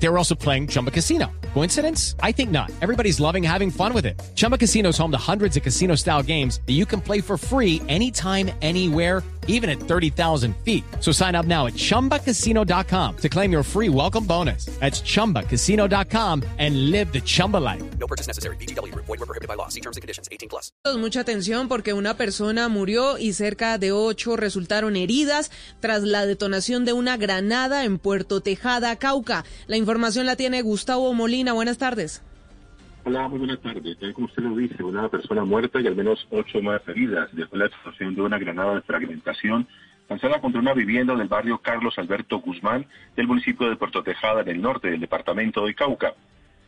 They were also playing Chumba Casino. Coincidence? I think not. Everybody's loving having fun with it. Chumba Casino is home to hundreds of casino style games that you can play for free anytime, anywhere, even at 30,000 feet. So sign up now at chumbacasino.com to claim your free welcome bonus. That's chumbacasino.com and live the Chumba life. No purchase necessary. BGW. Void were prohibited by law. See terms and conditions. 18 plus. Mucha atención porque una persona murió y cerca de ocho resultaron heridas tras la detonación de una granada en Puerto Tejada, Cauca. La información la tiene Gustavo Molina. Buenas tardes. Hola, muy buenas tardes. Como usted lo dice, una persona muerta y al menos ocho más heridas después de la explosión de una granada de fragmentación lanzada contra una vivienda del barrio Carlos Alberto Guzmán del municipio de Puerto Tejada en el norte del departamento de Cauca.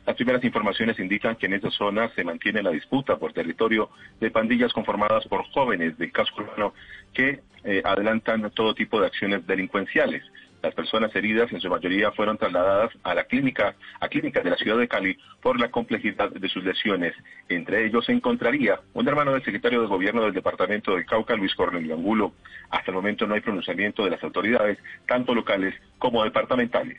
Las primeras informaciones indican que en esa zona se mantiene la disputa por territorio de pandillas conformadas por jóvenes del casco urbano que eh, adelantan todo tipo de acciones delincuenciales. Las personas heridas en su mayoría fueron trasladadas a la clínica, a clínica de la ciudad de Cali por la complejidad de sus lesiones. Entre ellos se encontraría un hermano del secretario de gobierno del departamento de Cauca, Luis Cornelio Angulo. Hasta el momento no hay pronunciamiento de las autoridades, tanto locales como departamentales.